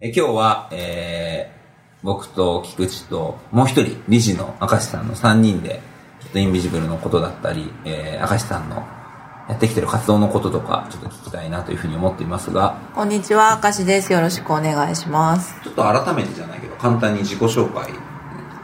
え今日は、えー、僕と菊池ともう一人理事の明石さんの3人でちょっとインビジブルのことだったり、えー、明石さんのやってきてる活動のこととかちょっと聞きたいなというふうに思っていますが。こんにちは、明石です。よろしくお願いします。ちょっと改めてじゃないけど簡単に自己紹介、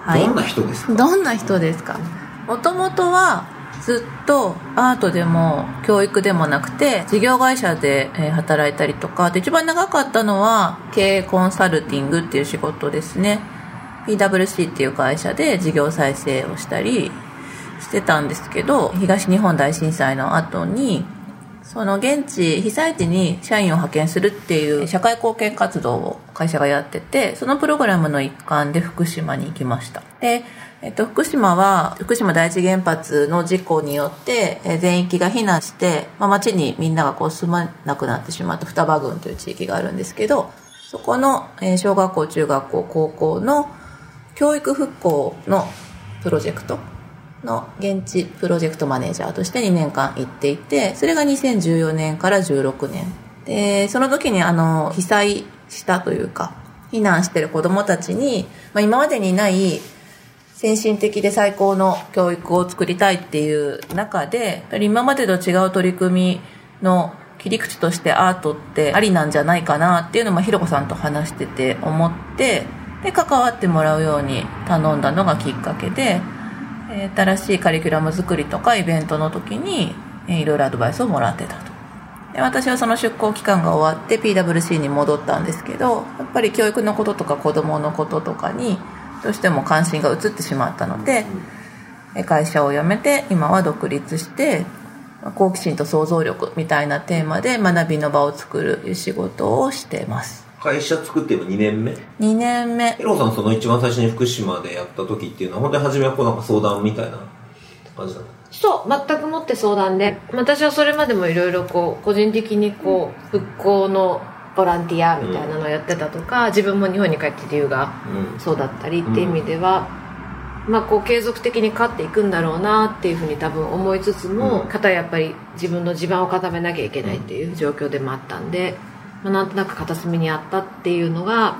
はい。どんな人ですか？どんな人ですか？もともとはずっとアートでも教育でもなくて事業会社で働いたりとかで一番長かったのは経営コンサルティングっていう仕事ですね。PWC っていう会社で事業再生をしたりしてたんですけど東日本大震災の後にその現地被災地に社員を派遣するっていう社会貢献活動を会社がやっててそのプログラムの一環で福島に行きました。で、えっと、福島は福島第一原発の事故によってえ全域が避難して、まあ、町にみんながこう住まなくなってしまった双葉郡という地域があるんですけどそこのえ小学校中学校高校の教育復興のプロジェクトの現地プロジェクトマネージャーとして2年間行っていて、それが2014年から16年。で、その時にあの、被災したというか、避難してる子供たちに、まあ、今までにない先進的で最高の教育を作りたいっていう中で、今までと違う取り組みの切り口としてアートってありなんじゃないかなっていうのもひろこさんと話してて思って、で、関わってもらうように頼んだのがきっかけで、えー新しいカリキュラム作りとかイベントの時に、えーいろいろアドバイスをもらってたと。で私はその出向期間が終わって PWC に戻ったんですけどやっぱり教育のこととか子供のこととかにどうしても関心が移ってしまったので、えー会社を辞めて今は独立してまあ好奇心と想像力みたいなテーマで学びの場を作る仕事をしてます。会社作って今2年目？2年目。ヒロさんその一番最初に福島でやった時っていうのは本当に初めはこうなんか相談みたいな感じだった？そう全くもって相談で。私はそれまでもいろいろこう個人的にこう復興のボランティアみたいなのをやってたとか、自分も日本に帰って理由がうん。そうだったりっていう意味では、まあこう継続的に勝っていくんだろうなっていうふうに多分思いつつも、うん。やっぱり自分の地盤を固めなきゃいけないっていう状況でもあったんで、まあ、なんとなく片隅にあったっていうのが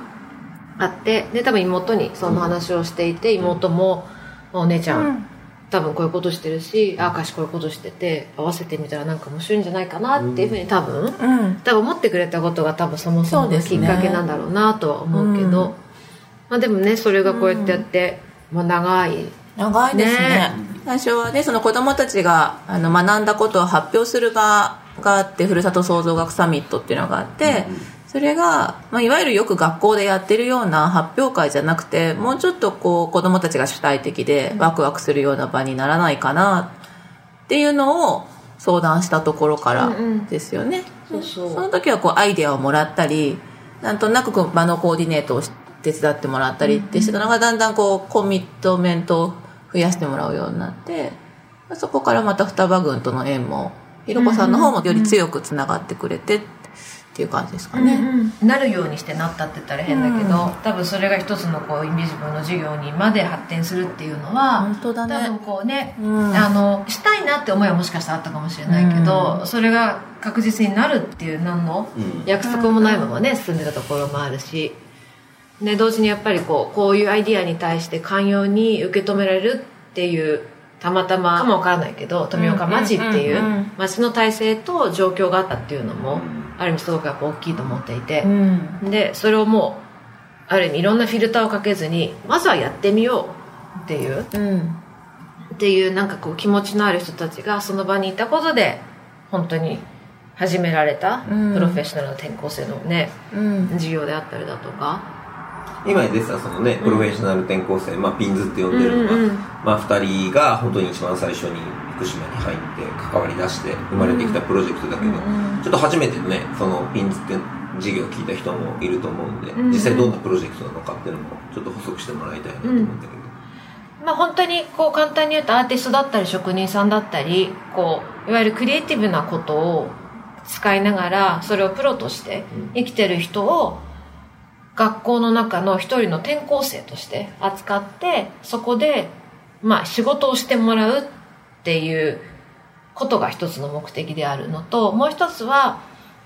あってで多分妹にその話をしていて、妹も「お姉ちゃん多分こういうことしてるしあかしこういうことしてて合わせてみたらなんか面白いんじゃないかなっていうふうに多分、うん。多分思ってくれたことが多分そもそものそうですねきっかけなんだろうなとは思うけど、うん。まあでもねそれがこうやってやって、まあ長い。長いですね。ね。最初はねその子供たちがあの学んだことを発表する場があってふるさと創造学サミットっていうのがあって、それが、まあ、いわゆるよく学校でやってるような発表会じゃなくてもうちょっとこう子供たちが主体的でワクワクするような場にならないかなっていうのを相談したところからうんうん。ですよね、そうそう。その時はこうアイデアをもらったりなんとなく場のコーディネートをし手伝ってもらったりってしてたのがだんだんこうコミットメントを増やしてもらうようになってそこからまた双葉郡との縁もひろこさんの方もより強くつながってくれてっていう感じですかね。なるようにしてなったって言ったら変だけど、うん。多分それが一つのこうインビジブルの授業にまで発展するっていうのは本当だね。多分こうね、うん。あのしたいなって思いはもしかしたらあったかもしれないけど、うそれが確実になるっていう何のうん。約束もないままね進んでたところもあるし、ね、同時にやっぱりこうこういうアイディアに対して寛容に受け止められるっていうたまたまかもわからないけど富岡町っていうんうんうんううん。町の体制と状況があったっていうのもある意味すごくやっぱ大きいと思っていて。うん。でそれをもうある意味いろんなフィルターをかけずにまずはやってみようっていううん。っていうなんかこう気持ちのある人たちがその場にいたことで本当に始められたうん。プロフェッショナルな転校生のね、うん。授業であったりだとか。今出てたそのねプロフェッショナル転校生、まあ、ピンズって呼んでるのが、うんうんまあ、2人が本当に一番最初に福島に入って関わり出して生まれてきたプロジェクトだけど、ちょっと初めてねそのピンズって授業を聞いた人もいると思うんで、うん。実際どんなプロジェクトなのかっていうのもちょっと補足してもらいたいなと思うんだけど、まあ本当にこう簡単に言うとアーティストだったり職人さんだったりこういわゆるクリエイティブなことを使いながらそれをプロとして生きてる人を学校の中の一人の転校生として扱ってそこでまあ仕事をしてもらうっていうことが一つの目的であるのともう一つは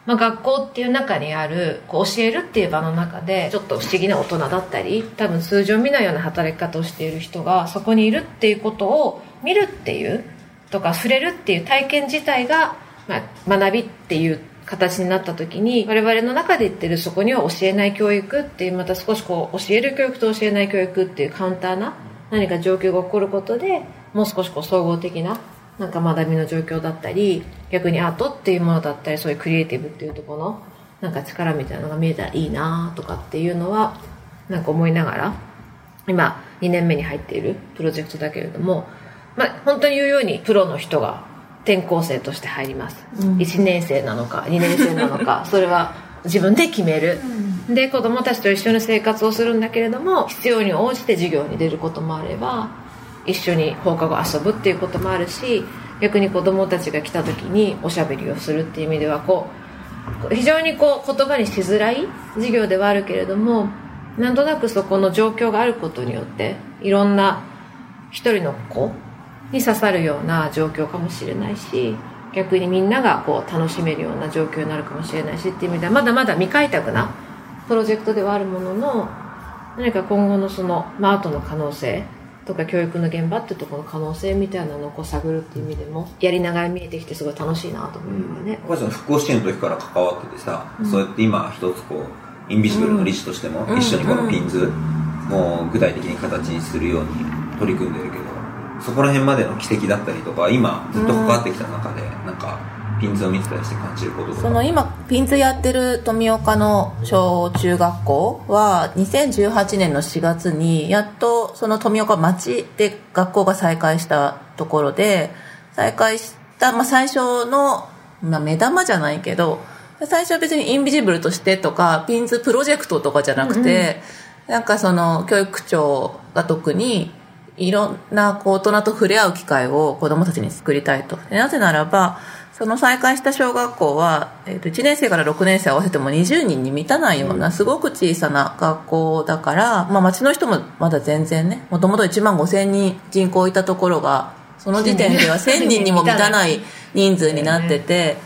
まあ、学校っていう中にあるこう教えるっていう場の中でちょっと不思議な大人だったり多分通常見ないような働き方をしている人がそこにいるっていうことを見るっていうとか触れるっていう体験自体が、まあ、学びっていう形になった時に我々の中で言ってるそこには教えない教育っていうまた少しこう教える教育と教えない教育っていうカウンターな何か状況が起こることでもう少しこう総合的ななんか学びの状況だったり逆にアートっていうものだったりそういうクリエイティブっていうところのなんか力みたいなのが見えたらいいなとかっていうのはなんか思いながら今2年目に入っているプロジェクトだけれども、まあ、本当に言うようにプロの人が転校生として入ります、うん。1年生なのか2年生なのか それは自分で決める、で子供たちと一緒に生活をするんだけれども必要に応じて授業に出ることもあれば一緒に放課後遊ぶっていうこともあるし逆に子供たちが来た時におしゃべりをするっていう意味ではこう非常にこう言葉にしづらい授業ではあるけれどもなんとなくそこの状況があることによっていろんな一人の子に刺さるような状況かもしれないし逆にみんながこう楽しめるような状況になるかもしれないしっていう意味ではまだまだ未開拓なプロジェクトではあるものの何か今後のその、まあ、アートの可能性とか教育の現場ってところの可能性みたいなのをこう探るっていう意味でもやりながら見えてきてすごい楽しいなと思う。よね。小林さん復興支援の時から関わっててさ、そうやって今一つこうインビジブルの理事としても、一緒にこのピンズもう具体的に形にするように取り組んでるけどそこら辺までの軌跡だったりとか今ずっと関わってきた中で、なんかピンズを見てたりして感じることとか。その今ピンズやってる富岡の小中学校は2018年の4月にやっとその富岡町で学校が再開したところで再開した、まあ、最初の、まあ、目玉じゃないけど最初は別にインビジブルとしてとかピンズプロジェクトとかじゃなくて、なんかその教育長が特にいろんなこう大人と触れ合う機会を子供たちに作りたいと。でなぜならば、その再開した小学校は、えー、と1年生から6年生合わせても20人に満たないようなすごく小さな学校だから、まあ町の人もまだ全然ね、もともと1万5千人人口いたところが、その時点では1000人にも満たない人数になってて、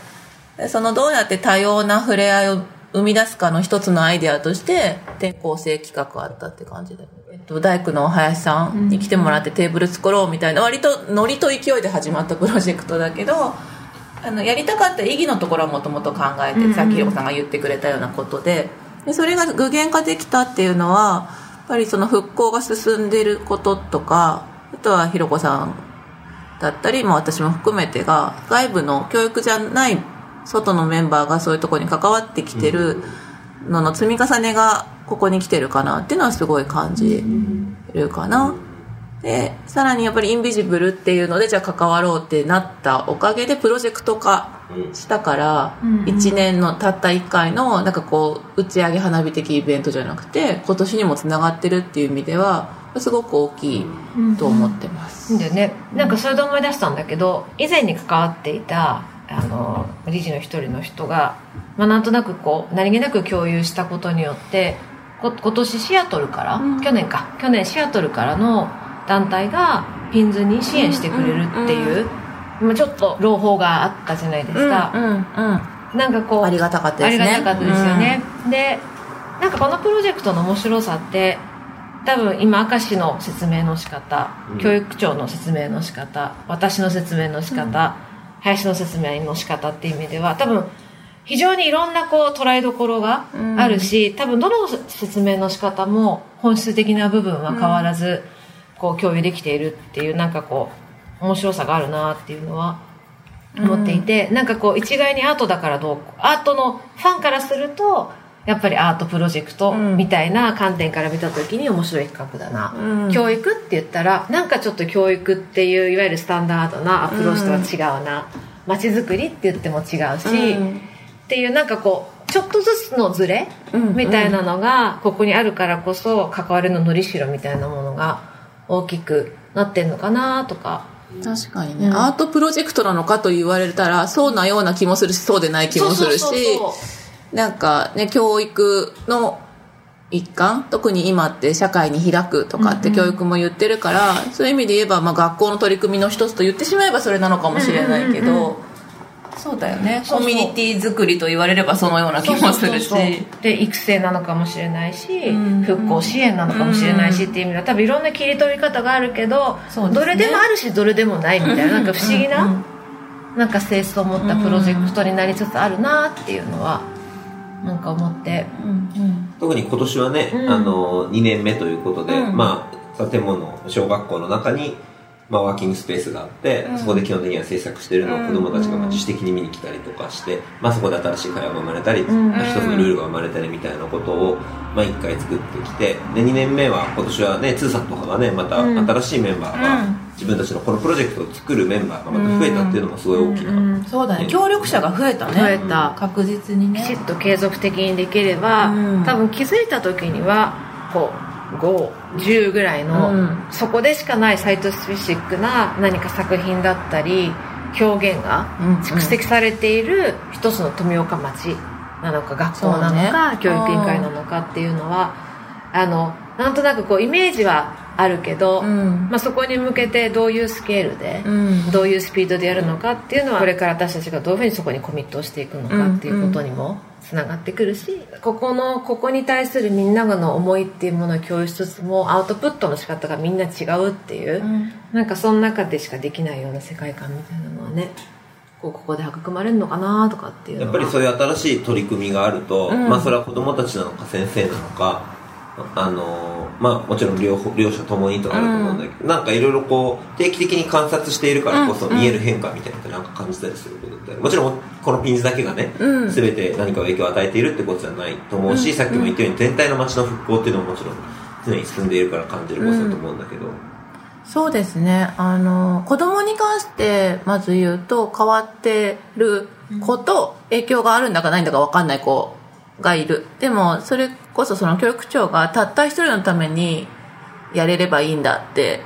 でそのどうやって多様な触れ合いを生み出すかの一つのアイデアとして転校生企画があったって感じで、えっと、大工の林さんに来てもらってテーブル作ろうみたいな割とノリと勢いで始まったプロジェクトだけどあのやりたかった意義のところはもともと考えて、さっきひろこさんが言ってくれたようなことででそれが具現化できたっていうのはやっぱりその復興が進んでることとかあとはひろこさんだったり、まあ、私も含めてが外部の教育じゃない外のメンバーがそういうところに関わってきてるのの積み重ねがここに来てるかなっていうのはすごい感じるかな。でさらにやっぱりインビジブルっていうのでじゃあ関わろうってなったおかげでプロジェクト化したから1年のたった1回のなんかこう打ち上げ花火的イベントじゃなくて今年にもつながってるっていう意味ではすごく大きいと思ってます。でねなんかそれで思い出したんだけど以前に関わっていたあの理事の一人の人が、まあ、なんとなくこう何気なく共有したことによってこ今年シアトルから、去年か去年シアトルからの団体がピンズに支援してくれるっていう、まあちょっと朗報があったじゃないですか、うんうんなんかこうありがたかったですね。ありがたかったですよね、でなんかこのプロジェクトの面白さって多分今明石の説明の仕方、教育長の説明の仕方私の説明の仕方、林の説明の仕方っていう意味では多分非常にいろんなこう捉えどころがあるし、多分どの説明の仕方も本質的な部分は変わらず、こう共有できているっていうなんかこう面白さがあるなっていうのは思っていて、なんかこう一概にアートだからどうアートのファンからするとやっぱりアートプロジェクトみたいな観点から見た時に面白い企画だな、うん。教育って言ったらなんかちょっと教育っていういわゆるスタンダードなアプローチとは違うな。街づくりって言っても違うし、うん。っていうなんかこうちょっとずつのズレうん。みたいなのがここにあるからこそ関わりののりしろみたいなものが大きくなってんのかなとか。確かにね、アートプロジェクトなのかと言われたらそうなような気もするしそうでない気もするしなんかね教育の一環特に今って社会に開くとかって教育も言ってるから、そういう意味で言えば、まあ、学校の取り組みの一つと言ってしまえばそれなのかもしれないけど、そうだよねそうそうコミュニティ作りと言われればそのような気もするし。そうそうそうで育成なのかもしれないし、うん。復興支援なのかもしれないしっていう意味では多分いろんな切り取り方があるけど、ね。どれでもあるしどれでもないみたいななんか不思議な、うん。うんなんか性質を持ったプロジェクトになりつつあるなっていうのはなんか思って。うん。うん。特に今年はね、うん。あの2年目ということで、うん。まあ建物小学校の中に、まあ、ワーキングスペースがあって、うん。そこで基本的には制作しているのを子供たちがまあ自主的に見に来たりとかして、まあ、そこで新しい会話が生まれたり、ん。まあ一つのルールが生まれたりみたいなことを、まあ、1回作ってきてで2年目は今年はねツーさんとかがねまたうん。新しいメンバーが、うん。自分たちのこのプロジェクトを作るメンバーがまた増えたっていうのもすごい大きな、うん。そうだね。協力者が増えたね。増えた。確実にね。きちっと継続的にできれば、うん。多分気づいた時にはこう510ぐらいの、うん。そこでしかないサイトスペシックな何か作品だったり表現がうん蓄積されている一つの富岡町なのか学校なのか、ね。教育委員会なのかっていうのはあのなんとなくこうイメージはあるけど、うん。まあ、そこに向けてどういうスケールで、うん。どういうスピードでやるのかっていうのはこれから私たちがどういうふうにそこにコミットをしていくのかっていうことにもつながってくるし、ここのここに対するみんなの思いっていうものを共有しつつもアウトプットの仕方がみんな違うっていう、うん。なんかその中でしかできないような世界観みたいなのはねこうここで育まれるのかなとかっていうのは。やっぱりそういう新しい取り組みがあると、うん。まあそれは子供たちなのか先生なのかあのまあもちろん両方両者ともにとあると思うんだけど、なんかいろいろこう定期的に観察しているからこそうん見える変化みたいなのってなんか感じたりすることってもちろんこのピンズだけがね、うん。全て何か影響を与えているってことじゃないと思うし、さっきも言ったように全体の街の復興っていうのももちろん常に進んでいるから感じることだと思うんだけど、そうですね。あの子供に関してまず言うと変わってる子と影響があるんだかないんだか分かんない子がいる。でもそれこそその教育長がたった一人のためにやれればいいんだって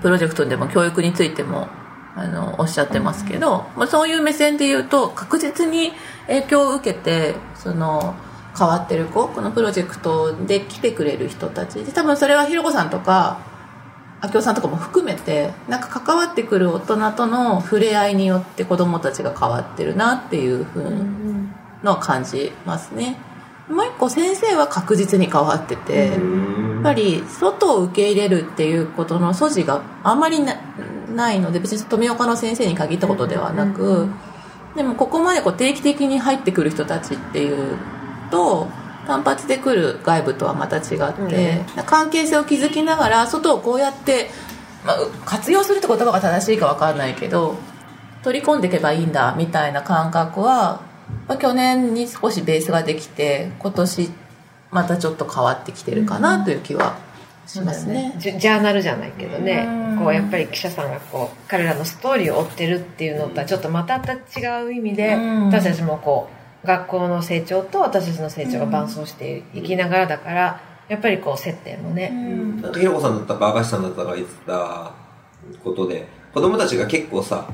プロジェクトでも教育についてもあのおっしゃってますけど、まあ、そういう目線で言うと確実に影響を受けてその変わってる子このプロジェクトで来てくれる人たちで多分それはひろこさんとか明夫さんとかも含めてなんか関わってくる大人との触れ合いによって子供たちが変わってるなっていうふうにのを感じますね。もう一個先生は確実に変わってて、やっぱり外を受け入れるっていうことの素地があんまりなないので別に富岡の先生に限ったことではなく、でもここまでこう定期的に入ってくる人たちっていうと単発で来る外部とはまた違って、関係性を築きながら外をこうやって、まあ、活用するって言葉が正しいか分かんないけど取り込んでいけばいいんだみたいな感覚は、まあ、去年に少しベースができて今年またちょっと変わってきてるかなという気はしますね。ジャジャーナルじゃないけどね。うん。こうやっぱり記者さんがこう彼らのストーリーを追ってるっていうのとはちょっとまた違う意味でうん。私たちもこう学校の成長と私たちの成長が伴走していきながらだからやっぱりこう接点もね、なん。かひろこさんだったか明石さんだったか言ってたことで子供たちが結構さ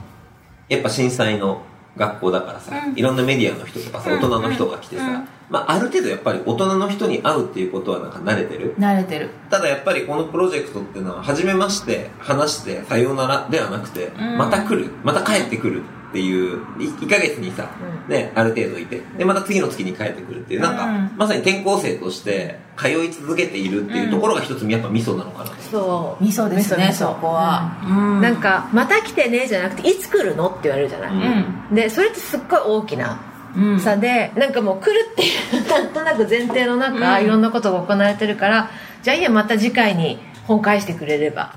やっぱ震災の学校だからさ、いろんなメディアの人とかさ大人の人が来てさ、まあ、ある程度やっぱり大人の人に会うっていうことはなんか慣れてる。慣れてる。ただやっぱりこのプロジェクトっていうのは初めまして話してさようならではなくて、ん。また来る。また帰ってくるっていう1ヶ月にさ、ね、ある程度いてでまた次の月に帰ってくるっていうなんか、うん。まさに転校生として通い続けているっていうところが一つやっぱミソなのかな。と、そう。味噌ですね味噌そこは、うん。なんか「また来てね」じゃなくて「いつ来るの?」って言われるじゃない、うん。でそれってすっごい大きなうん。差で、なんかもう来るっていうなんとなく前提の中、うん。いろんなことが行われてるからじゃあいいやまた次回に本返してくれれば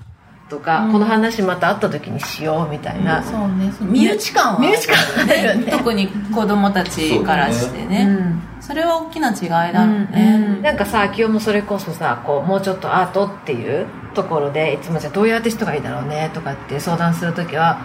とか、うん。この話また会った時にしようみたいな、そうね身内感は身内感あるよね。特に子供たちからしてね。うん。それは大きな違いだろうね、なんかさ清もそれこそさこうもうちょっとアートっていうところでいつもじゃあどういうアーティストがいいだろうねとかって相談する時は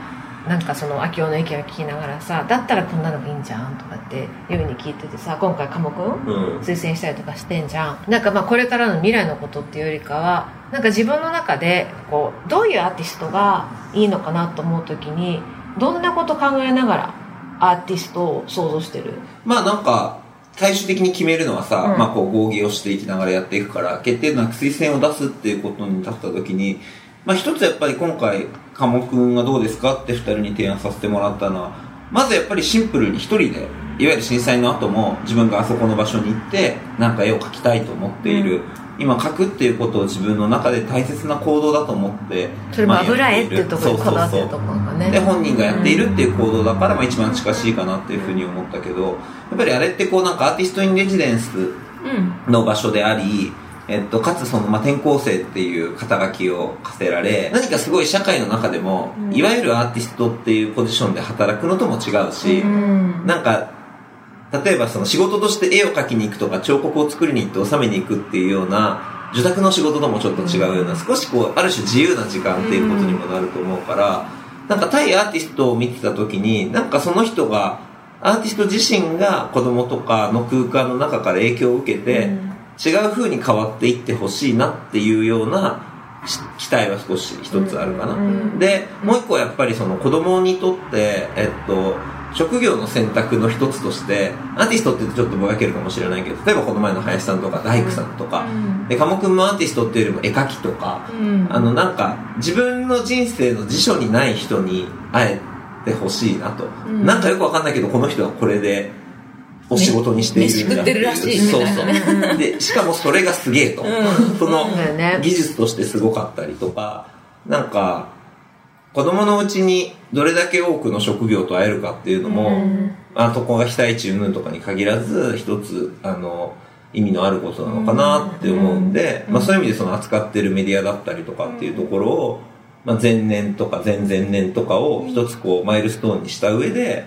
なんかその秋夫の意見を聞きながらさだったらこんなのがいいんじゃんとかっていうふうに聞いててさ今回鴨くんうん。推薦したりとかしてんじゃんなんかまあこれからの未来のことっていうよりかはなんか自分の中でこうどういうアーティストがいいのかなと思う時にどんなこと考えながらアーティストを想像してる？まあなんか最終的に決めるのはさ、うん。まあこう合議をしていきながらやっていくから決定なく推薦を出すっていうことに立った時にまあ一つやっぱり今回鴨くんがどうですかって二人に提案させてもらったのはまずやっぱりシンプルに一人でいわゆる震災の後も自分があそこの場所に行ってなんか絵を描きたいと思っている、今描くっていうことを自分の中で大切な行動だと思ってそれもまあ油絵やっていうところにこだわってるところがね。で本人がやっているっていう行動だから、まあ、一番近しいかなっていうふうに思ったけどやっぱりあれってこうなんかアーティスト・イン・レジデンスうん。の場所であり、えっと、かつその、まあ、転校生っていう肩書きを課せられ何かすごい社会の中でも、いわゆるアーティストっていうポジションで働くのとも違うし、うん。なんか例えばその仕事として絵を描きに行くとか彫刻を作りに行って収めに行くっていうような受託の仕事ともちょっと違うような、少しこうある種自由な時間っていうことにもなると思うから、なんか対アーティストを見てた時になんかその人がアーティスト自身が子供とかの空間の中から影響を受けて、違う風に変わっていってほしいなっていうようなし期待は少し一つあるかな、うんでもう一個はやっぱりその子供にとって、えっと、職業の選択の一つとしてアーティストって言うとちょっとぼやけるかもしれないけど例えばこの前の林さんとか大工さんとか、で鴨くんもアーティストっていうよりも絵描きとか、うん。あのなんか自分の人生の辞書にない人に会えてほしいなと、ん。なんかよくわかんないけどこの人はこれでお仕事にしているんだっていそうそう。でしかもそれがすげえと、その技術としてすごかったりとかなんか子供のうちにどれだけ多くの職業と会えるかっていうのも、うん。あとこが被災地云々とかに限らず一つあの意味のあることなのかなって思うんで、まあ、そういう意味でその扱ってるメディアだったりとかっていうところを、まあ、前年とか前々年とかを一つこうマイルストーンにした上で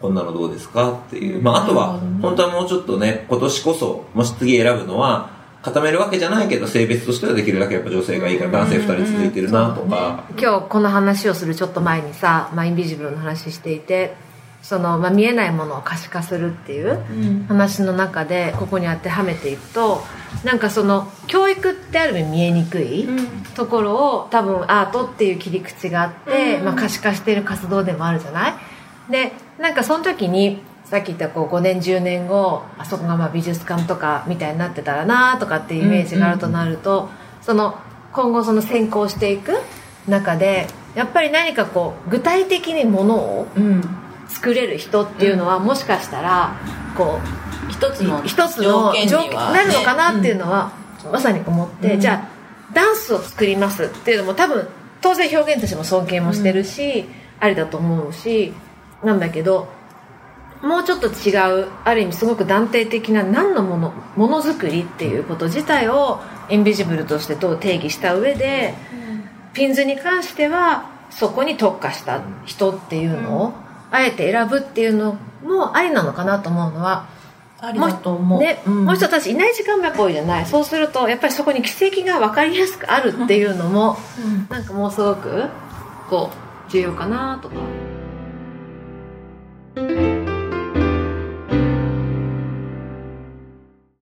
こんなのどうですか？っていう、まあ、あとは本当はもうちょっとね今年こそもし次選ぶのは固めるわけじゃないけど性別としてはできるだけやっぱ女性がいいから男性2人続いてるなとか、今日この話をするちょっと前にさ、まあ、インビジブルの話していてその、まあ、見えないものを可視化するっていう話の中でここに当てはめていくとなんかその教育ってある意味見えにくいところを多分アートっていう切り口があって、まあ、可視化している活動でもあるじゃない？でなんかその時にさっき言ったこう5年10年後あそこがまあ美術館とかみたいになってたらなとかっていうイメージがあるとなると、その今後その先行していく中でやっぱり何かこう具体的にものをうん。作れる人っていうのはもしかしたらこう一つの一つの条件になるのかなっていうのは、まさに思って、うん。じゃあダンスを作りますっていうのも多分当然表現としても尊敬もしてるし、ありだと思うしなんだけどもうちょっと違うある意味すごく断定的な何のものものづくりっていうこと自体をインビジブルとしてどう定義した上で、ピンズに関してはそこに特化した人っていうのを、あえて選ぶっていうのもありなのかなと思うのはありだと思う。ね、うん。もう一人たちいない時間もやっぱ多いじゃない？そうするとやっぱりそこに奇跡が分かりやすくあるっていうのも、なんかもうすごくこう重要かなとか。